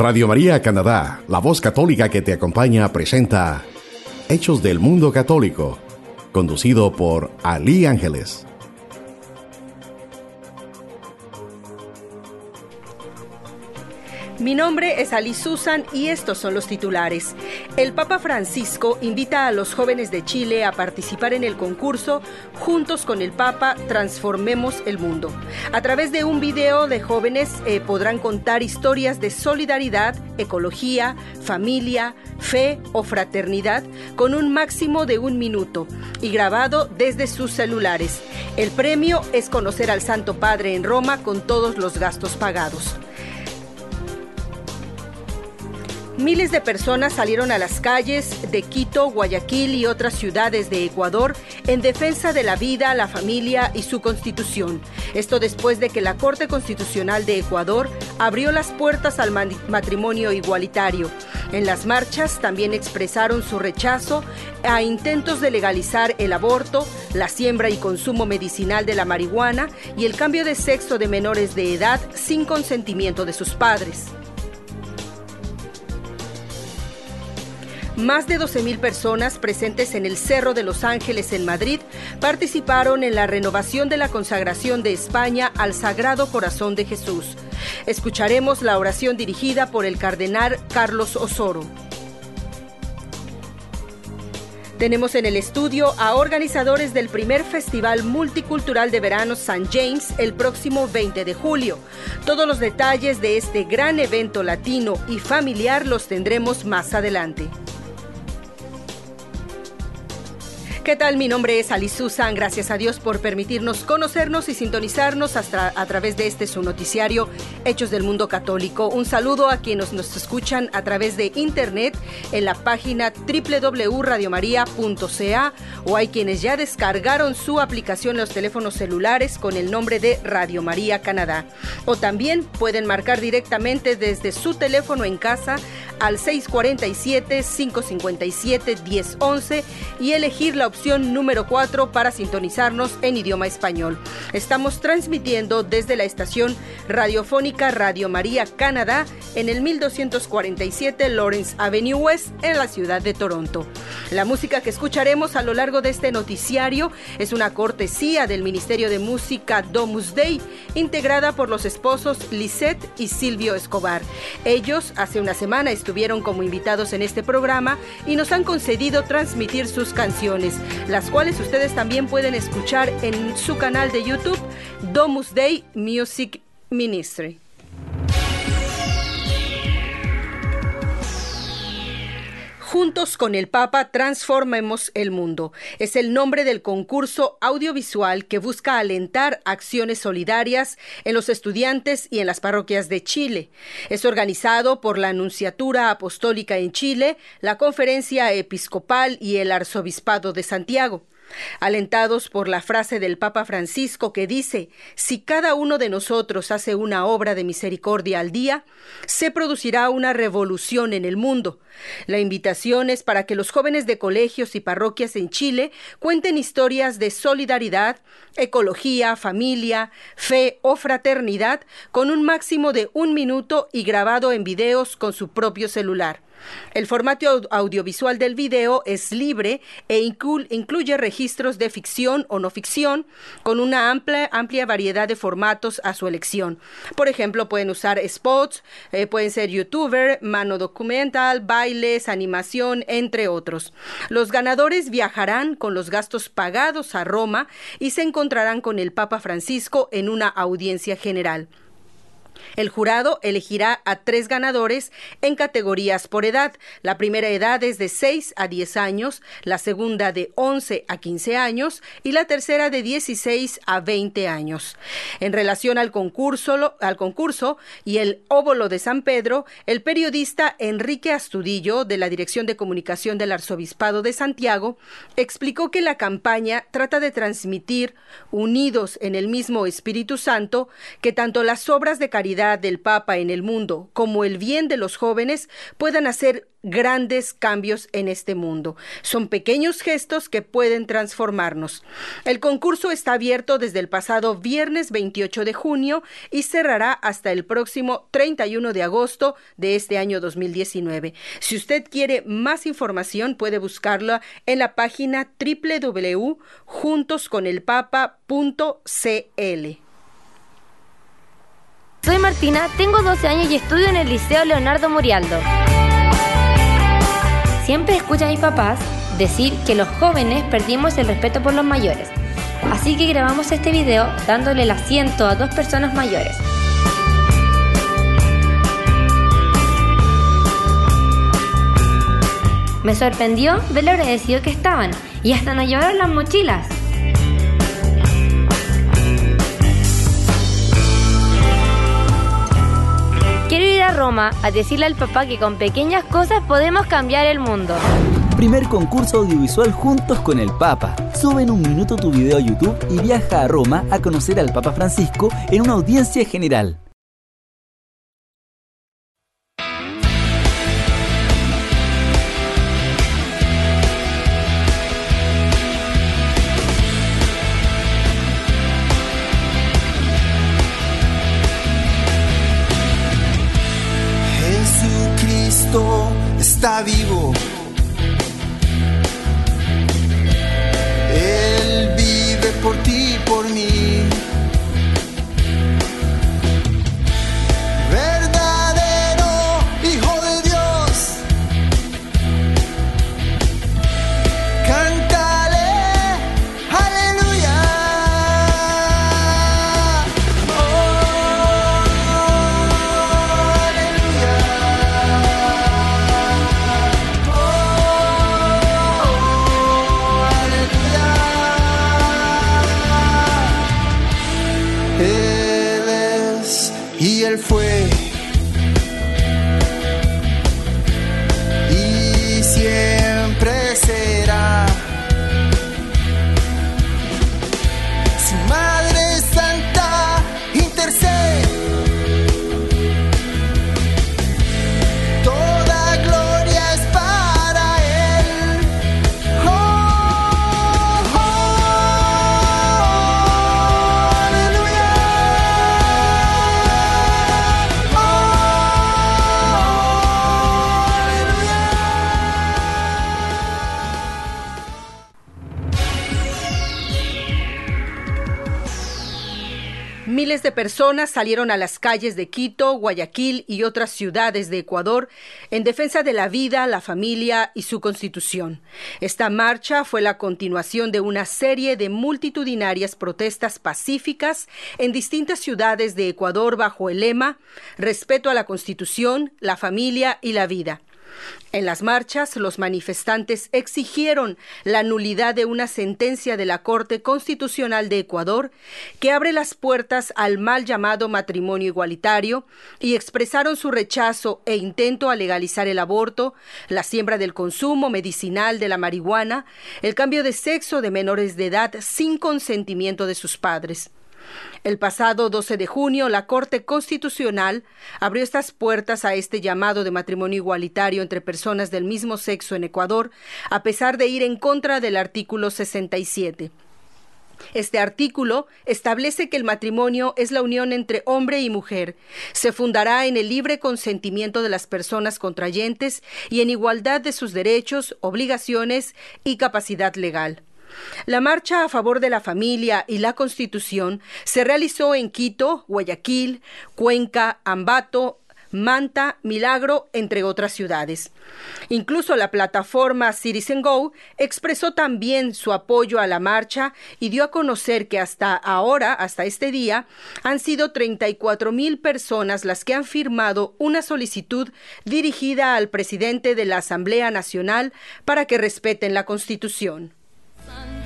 Radio María Canadá, la voz católica que te acompaña, presenta Hechos del Mundo Católico, conducido por Ali Ángeles. Mi nombre es Ali Susan y estos son los titulares. El Papa Francisco invita a los jóvenes de Chile a participar en el concurso Juntos con el Papa Transformemos el Mundo. A través de un video de jóvenes eh, podrán contar historias de solidaridad, ecología, familia, fe o fraternidad con un máximo de un minuto y grabado desde sus celulares. El premio es conocer al Santo Padre en Roma con todos los gastos pagados. Miles de personas salieron a las calles de Quito, Guayaquil y otras ciudades de Ecuador en defensa de la vida, la familia y su constitución. Esto después de que la Corte Constitucional de Ecuador abrió las puertas al matrimonio igualitario. En las marchas también expresaron su rechazo a intentos de legalizar el aborto, la siembra y consumo medicinal de la marihuana y el cambio de sexo de menores de edad sin consentimiento de sus padres. Más de 12.000 personas presentes en el Cerro de los Ángeles en Madrid participaron en la renovación de la consagración de España al Sagrado Corazón de Jesús. Escucharemos la oración dirigida por el cardenal Carlos Osoro. Tenemos en el estudio a organizadores del primer Festival Multicultural de Verano San James el próximo 20 de julio. Todos los detalles de este gran evento latino y familiar los tendremos más adelante. ¿Qué tal? Mi nombre es Ali Susan. Gracias a Dios por permitirnos conocernos y sintonizarnos hasta a través de este su noticiario Hechos del Mundo Católico. Un saludo a quienes nos escuchan a través de internet en la página www.radiomaria.ca o hay quienes ya descargaron su aplicación en los teléfonos celulares con el nombre de Radio María Canadá. O también pueden marcar directamente desde su teléfono en casa al 647-557-1011 y elegir la opción número 4 para sintonizarnos en idioma español. Estamos transmitiendo desde la estación radiofónica Radio María Canadá en el 1247 Lawrence Avenue West en la ciudad de Toronto. La música que escucharemos a lo largo de este noticiario es una cortesía del Ministerio de Música Domus Dei, integrada por los esposos Lisette y Silvio Escobar. Ellos hace una semana estuvieron como invitados en este programa y nos han concedido transmitir sus canciones las cuales ustedes también pueden escuchar en su canal de YouTube, Domus Day Music Ministry. Juntos con el Papa transformemos el mundo. Es el nombre del concurso audiovisual que busca alentar acciones solidarias en los estudiantes y en las parroquias de Chile. Es organizado por la Anunciatura Apostólica en Chile, la Conferencia Episcopal y el Arzobispado de Santiago alentados por la frase del Papa Francisco que dice, si cada uno de nosotros hace una obra de misericordia al día, se producirá una revolución en el mundo. La invitación es para que los jóvenes de colegios y parroquias en Chile cuenten historias de solidaridad, ecología, familia, fe o fraternidad con un máximo de un minuto y grabado en videos con su propio celular. El formato audiovisual del video es libre e incluye registros de ficción o no ficción con una amplia, amplia variedad de formatos a su elección. Por ejemplo, pueden usar spots, eh, pueden ser youtuber, mano documental, bailes, animación, entre otros. Los ganadores viajarán con los gastos pagados a Roma y se encontrarán con el Papa Francisco en una audiencia general. El jurado elegirá a tres ganadores en categorías por edad. La primera edad es de 6 a 10 años, la segunda de 11 a 15 años y la tercera de 16 a 20 años. En relación al concurso, al concurso y el óvulo de San Pedro, el periodista Enrique Astudillo, de la Dirección de Comunicación del Arzobispado de Santiago, explicó que la campaña trata de transmitir, unidos en el mismo Espíritu Santo, que tanto las obras de caridad del Papa en el mundo como el bien de los jóvenes puedan hacer grandes cambios en este mundo. Son pequeños gestos que pueden transformarnos. El concurso está abierto desde el pasado viernes 28 de junio y cerrará hasta el próximo 31 de agosto de este año 2019. Si usted quiere más información puede buscarla en la página www.juntosconelpapa.cl. Soy Martina, tengo 12 años y estudio en el Liceo Leonardo Murialdo. Siempre escucho a mis papás decir que los jóvenes perdimos el respeto por los mayores. Así que grabamos este video dándole el asiento a dos personas mayores. Me sorprendió ver lo agradecido que estaban y hasta nos llevaron las mochilas. A Roma a decirle al papá que con pequeñas cosas podemos cambiar el mundo. Primer concurso audiovisual juntos con el Papa. Sube en un minuto tu video a YouTube y viaja a Roma a conocer al Papa Francisco en una audiencia general. Personas salieron a las calles de Quito, Guayaquil y otras ciudades de Ecuador en defensa de la vida, la familia y su constitución. Esta marcha fue la continuación de una serie de multitudinarias protestas pacíficas en distintas ciudades de Ecuador bajo el lema Respeto a la constitución, la familia y la vida. En las marchas, los manifestantes exigieron la nulidad de una sentencia de la Corte Constitucional de Ecuador que abre las puertas al mal llamado matrimonio igualitario y expresaron su rechazo e intento a legalizar el aborto, la siembra del consumo medicinal de la marihuana, el cambio de sexo de menores de edad sin consentimiento de sus padres. El pasado 12 de junio, la Corte Constitucional abrió estas puertas a este llamado de matrimonio igualitario entre personas del mismo sexo en Ecuador, a pesar de ir en contra del artículo 67. Este artículo establece que el matrimonio es la unión entre hombre y mujer. Se fundará en el libre consentimiento de las personas contrayentes y en igualdad de sus derechos, obligaciones y capacidad legal. La marcha a favor de la familia y la Constitución se realizó en Quito, Guayaquil, Cuenca, Ambato, Manta, Milagro, entre otras ciudades. Incluso la plataforma Citizen Go expresó también su apoyo a la marcha y dio a conocer que hasta ahora, hasta este día, han sido 34 mil personas las que han firmado una solicitud dirigida al presidente de la Asamblea Nacional para que respeten la Constitución. Santa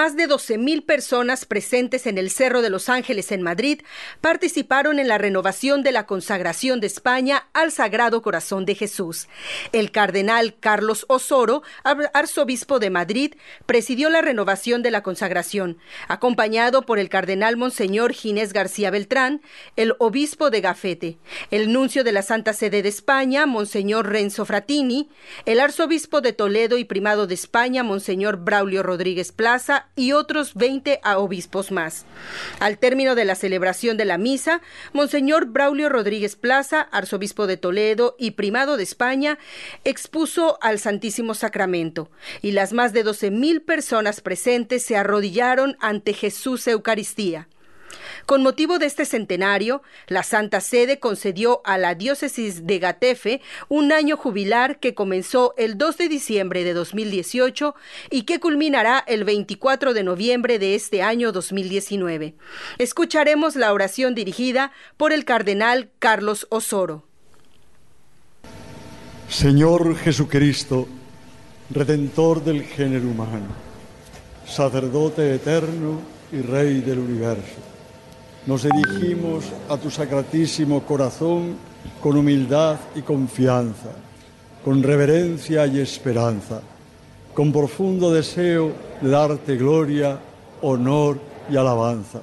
Más de 12.000 personas presentes en el Cerro de los Ángeles en Madrid participaron en la renovación de la consagración de España al Sagrado Corazón de Jesús. El cardenal Carlos Osoro, arzobispo de Madrid, presidió la renovación de la consagración, acompañado por el cardenal Monseñor Ginés García Beltrán, el obispo de Gafete, el nuncio de la Santa Sede de España, Monseñor Renzo Fratini, el arzobispo de Toledo y primado de España, Monseñor Braulio Rodríguez Plaza y otros 20 obispos más. Al término de la celebración de la misa, Monseñor Braulio Rodríguez Plaza, arzobispo de Toledo y primado de España, expuso al Santísimo Sacramento, y las más de 12 mil personas presentes se arrodillaron ante Jesús Eucaristía. Con motivo de este centenario, la Santa Sede concedió a la diócesis de Gatefe un año jubilar que comenzó el 2 de diciembre de 2018 y que culminará el 24 de noviembre de este año 2019. Escucharemos la oración dirigida por el cardenal Carlos Osoro. Señor Jesucristo, Redentor del género humano, sacerdote eterno y Rey del universo nos dirigimos a tu sacratísimo corazón con humildad y confianza, con reverencia y esperanza, con profundo deseo de darte gloria, honor y alabanza.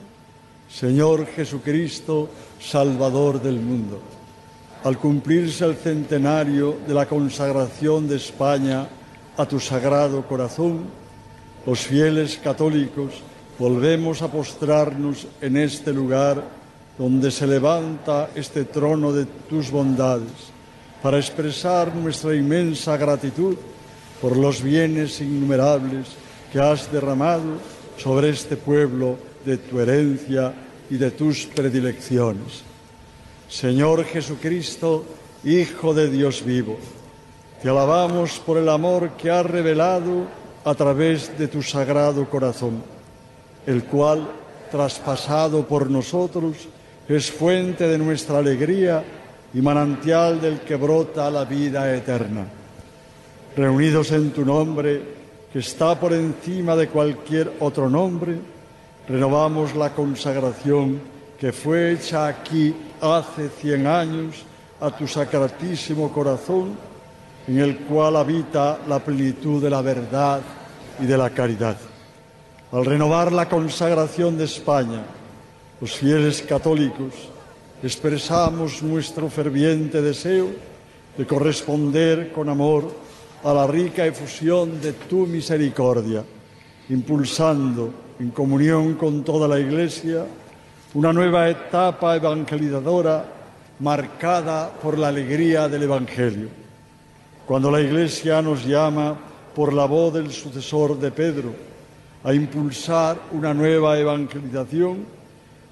Señor Jesucristo, Salvador del mundo, al cumplirse el centenario de la consagración de España a tu sagrado corazón, los fieles católicos volvemos a postrarnos en este lugar donde se levanta este trono de tus bondades, para expresar nuestra inmensa gratitud por los bienes innumerables que has derramado sobre este pueblo de tu herencia y de tus predilecciones. Señor Jesucristo, Hijo de Dios vivo, te alabamos por el amor que has revelado a través de tu sagrado corazón el cual, traspasado por nosotros, es fuente de nuestra alegría y manantial del que brota la vida eterna. Reunidos en tu nombre, que está por encima de cualquier otro nombre, renovamos la consagración que fue hecha aquí hace cien años a tu sacratísimo corazón, en el cual habita la plenitud de la verdad y de la caridad. Al renovar la consagración de España, los fieles católicos expresamos nuestro ferviente deseo de corresponder con amor a la rica efusión de tu misericordia, impulsando en comunión con toda la Iglesia una nueva etapa evangelizadora marcada por la alegría del Evangelio. Cuando la Iglesia nos llama por la voz del sucesor de Pedro, a impulsar una nueva evangelización,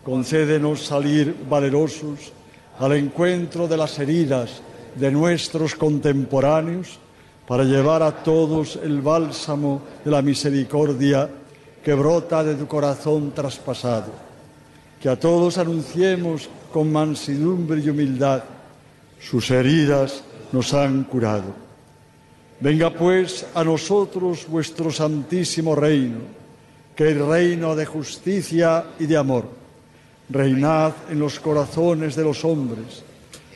concédenos salir valerosos al encuentro de las heridas de nuestros contemporáneos para llevar a todos el bálsamo de la misericordia que brota de tu corazón traspasado. Que a todos anunciemos con mansedumbre y humildad, sus heridas nos han curado. Venga pues a nosotros vuestro santísimo reino, que es reino de justicia y de amor. Reinad en los corazones de los hombres,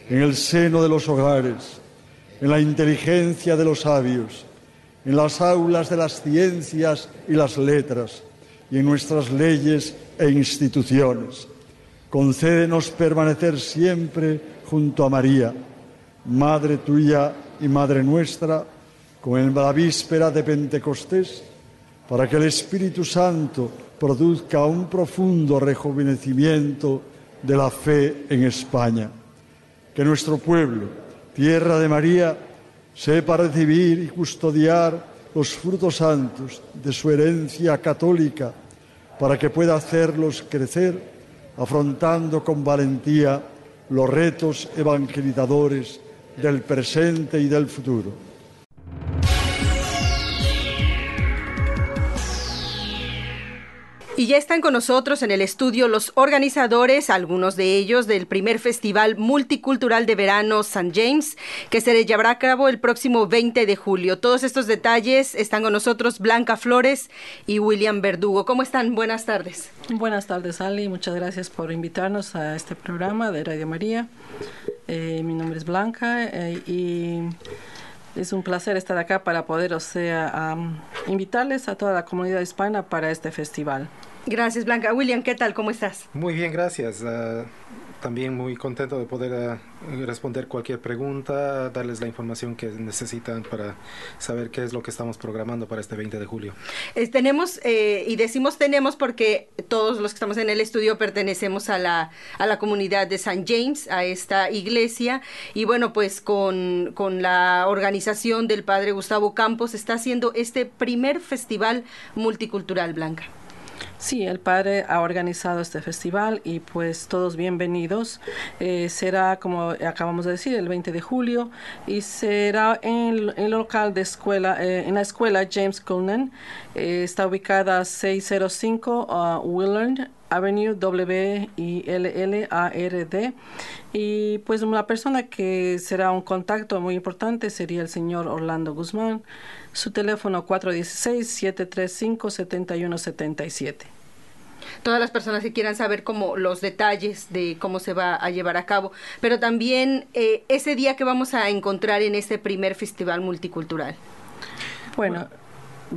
en el seno de los hogares, en la inteligencia de los sabios, en las aulas de las ciencias y las letras, y en nuestras leyes e instituciones. Concédenos permanecer siempre junto a María Madre tuya y Madre nuestra, como en la víspera de Pentecostés, para que el Espíritu Santo produzca un profundo rejuvenecimiento de la fe en España. Que nuestro pueblo, tierra de María, sepa recibir y custodiar los frutos santos de su herencia católica para que pueda hacerlos crecer afrontando con valentía los retos evangelizadores del presente y del futuro. Y ya están con nosotros en el estudio los organizadores, algunos de ellos del primer Festival Multicultural de Verano San James, que se llevará a cabo el próximo 20 de julio. Todos estos detalles están con nosotros Blanca Flores y William Verdugo. ¿Cómo están? Buenas tardes. Buenas tardes, Ali. Muchas gracias por invitarnos a este programa de Radio María. Eh, mi nombre es Blanca eh, y es un placer estar acá para poder, o sea, invitarles a toda la comunidad hispana para este festival. Gracias, Blanca. William, ¿qué tal? ¿Cómo estás? Muy bien, gracias. Ah, también muy contento de poder ah, responder cualquier pregunta, darles la información que necesitan para saber qué es lo que estamos programando para este 20 de julio. tenemos, eh, y decimos tenemos porque todos los que estamos en el estudio pertenecemos a la, a la comunidad de San James, a esta iglesia, y bueno, pues con, con la organización del padre Gustavo Campos está haciendo este primer festival multicultural, Blanca. Sí, el padre ha organizado este festival y pues todos bienvenidos. Eh, será, como acabamos de decir, el 20 de julio y será en, el local de escuela, eh, en la escuela James Cullen. Eh, está ubicada 605 uh, Willard Avenue W I L L A R D y pues una persona que será un contacto muy importante sería el señor Orlando Guzmán su teléfono 416-735-7177. Todas las personas que quieran saber como los detalles de cómo se va a llevar a cabo, pero también eh, ese día que vamos a encontrar en este primer festival multicultural. Bueno,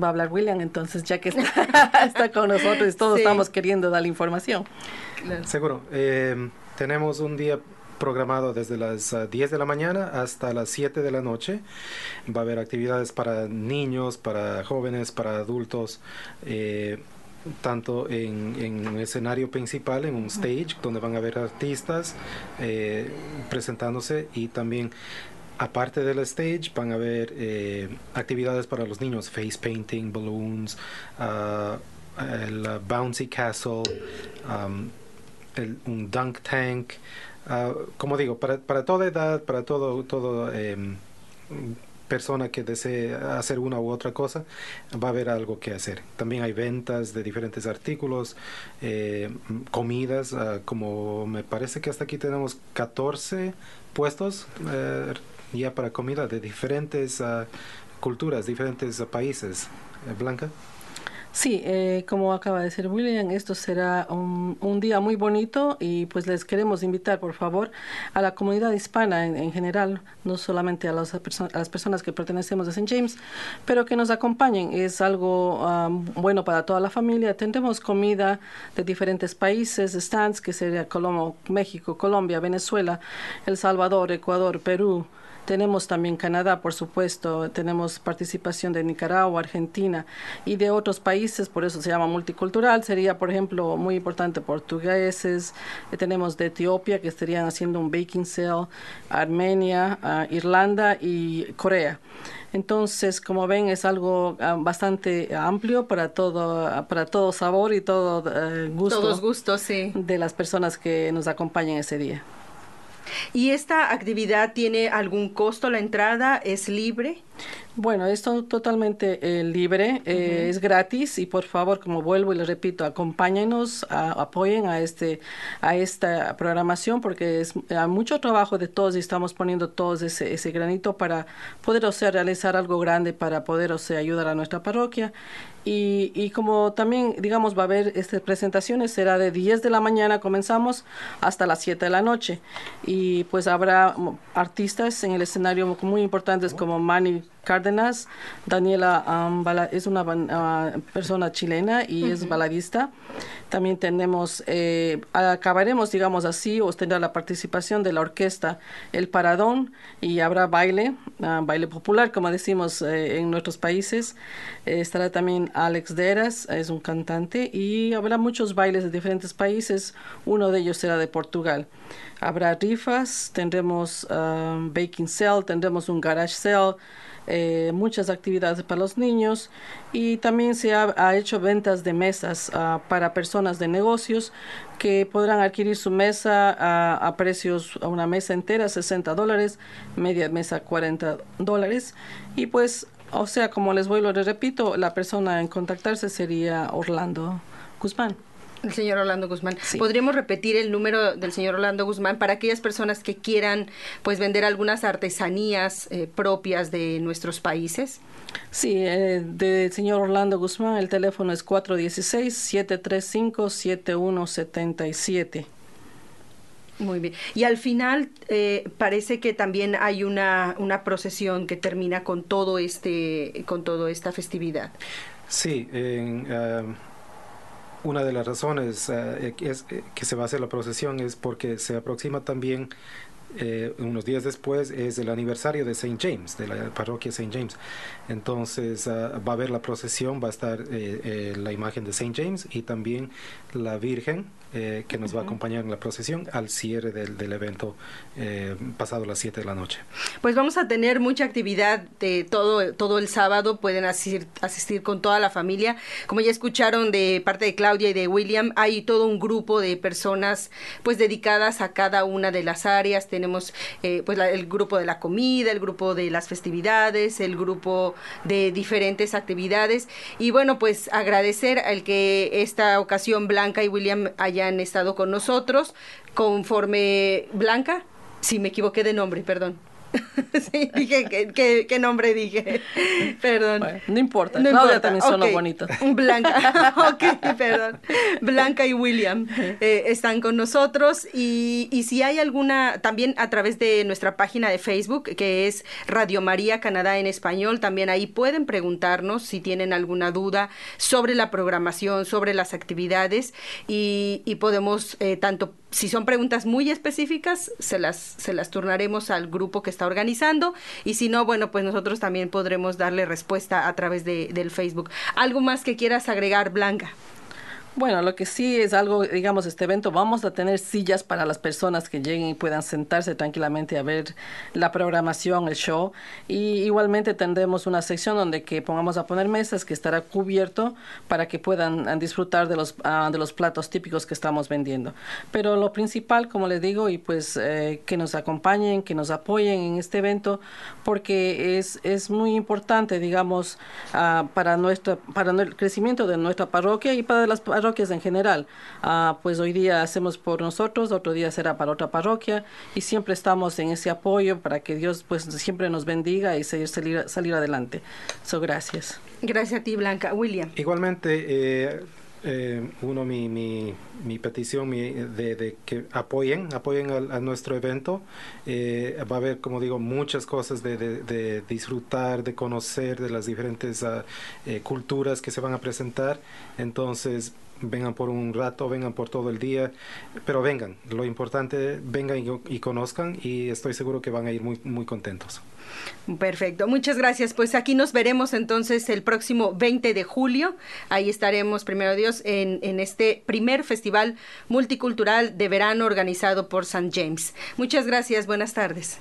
va a hablar William entonces, ya que está, con nosotros, todos estamos queriendo dar la información. Seguro. Eh, tenemos un día programado desde las 10 ah, de la mañana hasta las 7 de la noche. Va a haber actividades para niños, para jóvenes, para adultos. Eh, tanto en, un escenario principal, en un stage, donde van a haber artistas eh, presentándose y también aparte del stage van a haber eh, actividades para los niños, face painting, balloons, uh, el bouncy castle, um, el, un dunk tank, Ah, como digo, para, para, toda edad, para todo, todo em, persona que desee hacer una u otra cosa, va a haber algo que hacer. También hay ventas de diferentes artículos, eh, comidas, ah, como me parece que hasta aquí tenemos 14 puestos eh, ya para comida de diferentes ah, culturas, diferentes países. Eh, Blanca. Sí, eh, como acaba de decir William, esto será un, un, día muy bonito y pues les queremos invitar, por favor, a la comunidad hispana en, general, no solamente a, las personas que pertenecemos a St. James, pero que nos acompañen. Es algo bueno para toda la familia. Tendremos comida de diferentes países, stands, que sería Colombia, México, Colombia, Venezuela, El Salvador, Ecuador, Perú, tenemos también Canadá, por supuesto, tenemos participación de Nicaragua, Argentina y de otros países, por eso se llama multicultural. Sería, por ejemplo, muy importante portugueses, eh, tenemos de Etiopía que estarían haciendo un baking sale, Armenia, ah, Irlanda y Corea. Entonces, como ven, es algo ah, bastante amplio para todo, para todo sabor y todo eh, gusto. Todos gustos, sí. De las personas que nos acompañan ese día. ¿Y esta actividad tiene algún costo la entrada? ¿Es libre? Bueno, esto totalmente eh, libre, eh, es gratis y por favor, como vuelvo y les repito, acompáñenos, apoyen a este a esta programación porque es mucho trabajo de todos y estamos poniendo todos ese, ese granito para poder, o sea, realizar algo grande para poder, o sea, ayudar a nuestra parroquia. Y, y como también, digamos, va a haber estas presentaciones, será de 10 de la mañana, comenzamos hasta las 7 de la noche. Y pues habrá artistas en el escenario muy importantes como Manny Cárdenas. Daniela um, es una uh, persona chilena y es baladista. También tenemos, eh, acabaremos, digamos así, o tendrá la participación de la orquesta El Paradón y habrá baile, uh, baile popular, como decimos eh, en nuestros países. Eh, estará también Alex Deras, es un cantante, y habrá muchos bailes de diferentes países. Uno de ellos será de Portugal. Habrá rifas, tendremos um, baking cell, tendremos un garage cell, eh, muchas actividades para los niños y también se ha, hecho ventas de mesas uh, para personas de negocios que podrán adquirir su mesa a, precios, a una mesa entera 60 dólares, media mesa 40 dólares y pues, o sea, como les vuelvo, les repito, la persona en contactarse sería Orlando Guzmán. El señor Orlando Guzmán. ¿Podríamos repetir el número del señor Orlando Guzmán para aquellas personas que quieran pues vender algunas artesanías eh, propias de nuestros países? Sí, eh, del señor Orlando Guzmán, el teléfono es 416-735-7177. Muy bien. Y al final eh, parece que también hay una, una procesión que termina con todo este, con toda esta festividad. Sí, en, una de las razones eh, es, eh, que se va a hacer la procesión es porque se aproxima también eh, unos días después es el aniversario de St. James, de la parroquia St. James. Entonces ah, va a haber la procesión, va a estar la imagen de St. James y también la Virgen eh, que nos va a acompañar en la procesión al cierre del, del evento eh, pasado las 7 de la noche. Pues vamos a tener mucha actividad de todo, todo el sábado, pueden asistir, asistir con toda la familia. Como ya escucharon de parte de Claudia y de William, hay todo un grupo de personas pues dedicadas a cada una de las áreas. Tenemos eh, pues el grupo de la comida, el grupo de las festividades, el grupo de diferentes actividades. Y bueno, pues agradecer al que esta ocasión Blanca y William hayan han estado con nosotros, conforme Blanca, si me equivoqué de nombre, perdón. sí, dije, ¿qué, nombre dije? Perdón. no importa, no Claudia también sonó bonito. Blanca, ok, perdón. Blanca y William eh, están con nosotros y, y, si hay alguna, también a través de nuestra página de Facebook, que es Radio María Canadá en español, también ahí pueden preguntarnos si tienen alguna duda sobre la programación, sobre las actividades y, y podemos eh, tanto si son preguntas muy específicas, se las, se las turnaremos al grupo que está organizando y si no, bueno, pues nosotros también podremos darle respuesta a través de, del Facebook. ¿Algo más que quieras agregar, Blanca? Bueno, lo que sí es algo, digamos, este evento, vamos a tener sillas para las personas que lleguen y puedan sentarse tranquilamente a ver la programación, el show. Y igualmente tendremos una sección donde que pongamos a poner mesas que estará cubierto para que puedan ah, disfrutar de los, ah, de los platos típicos que estamos vendiendo. Pero lo principal, como les digo, y pues eh, que nos acompañen, que nos apoyen en este evento, porque es, es muy importante, digamos, uh, para, nuestra, para el crecimiento de nuestra parroquia y para las en general. Ah, pues hoy día hacemos por nosotros, otro día será para otra parroquia y siempre estamos en ese apoyo para que Dios pues siempre nos bendiga y salir, salir adelante. So, gracias. Gracias a ti, Blanca. William. Igualmente, eh, eh, uno, mi, mi, mi petición de, de, que apoyen, apoyen a, nuestro evento. Eh, va a haber, como digo, muchas cosas de, de, disfrutar, de conocer de las diferentes uh, culturas que se van a presentar. Entonces, vengan por un rato, vengan por todo el día, pero vengan. Lo importante, vengan y, conozcan y estoy seguro que van a ir muy, muy contentos. Perfecto, muchas gracias. Pues aquí nos veremos entonces el próximo 20 de julio. Ahí estaremos, primero Dios, en, en este primer festival multicultural de verano organizado por St. James. Muchas gracias, buenas tardes.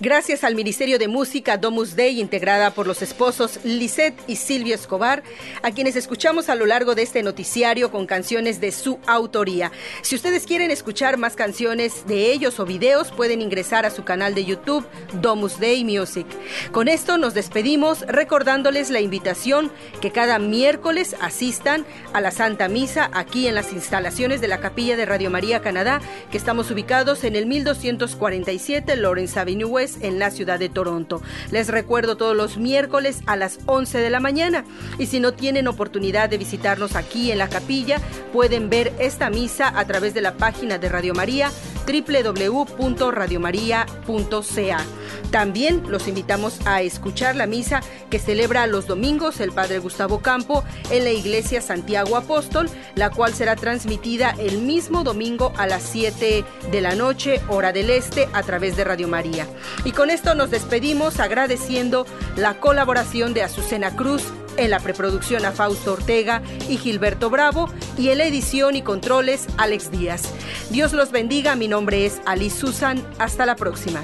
Gracias al Ministerio de Música Domus Dei, integrada por los esposos Lisette y Silvio Escobar, a quienes escuchamos a lo largo de este noticiario con canciones de su autoría. Si ustedes quieren escuchar más canciones de ellos o videos, pueden ingresar a su canal de YouTube Domus Dei Music. Con esto nos despedimos recordándoles la invitación que cada miércoles asistan a la Santa Misa aquí en las instalaciones de la Capilla de Radio María Canadá, que estamos ubicados en el 1247 Lawrence Avenue West en la ciudad de Toronto. Les recuerdo todos los miércoles a las 11 de la mañana. Y si no tienen oportunidad de visitarnos aquí en la capilla, pueden ver esta misa a través de la página de Radio María www.radiomaria.ca. También los invitamos a escuchar la misa que celebra los domingos el Padre Gustavo Campo en la Iglesia Santiago Apóstol, la cual será transmitida el mismo domingo a las 7 de la noche, hora del este, a través de Radio María. Y con esto nos despedimos agradeciendo la colaboración de Azucena Cruz, en la preproducción a Fausto Ortega y Gilberto Bravo y en la edición y controles Alex Díaz. Dios los bendiga, mi nombre es Alice Susan, hasta la próxima.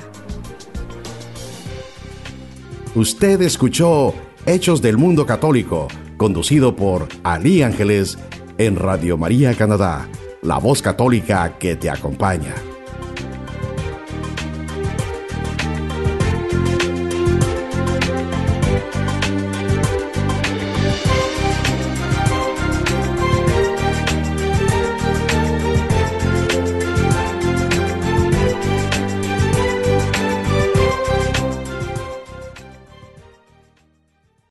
Usted escuchó Hechos del Mundo Católico, conducido por Ali Ángeles en Radio María Canadá, la voz católica que te acompaña.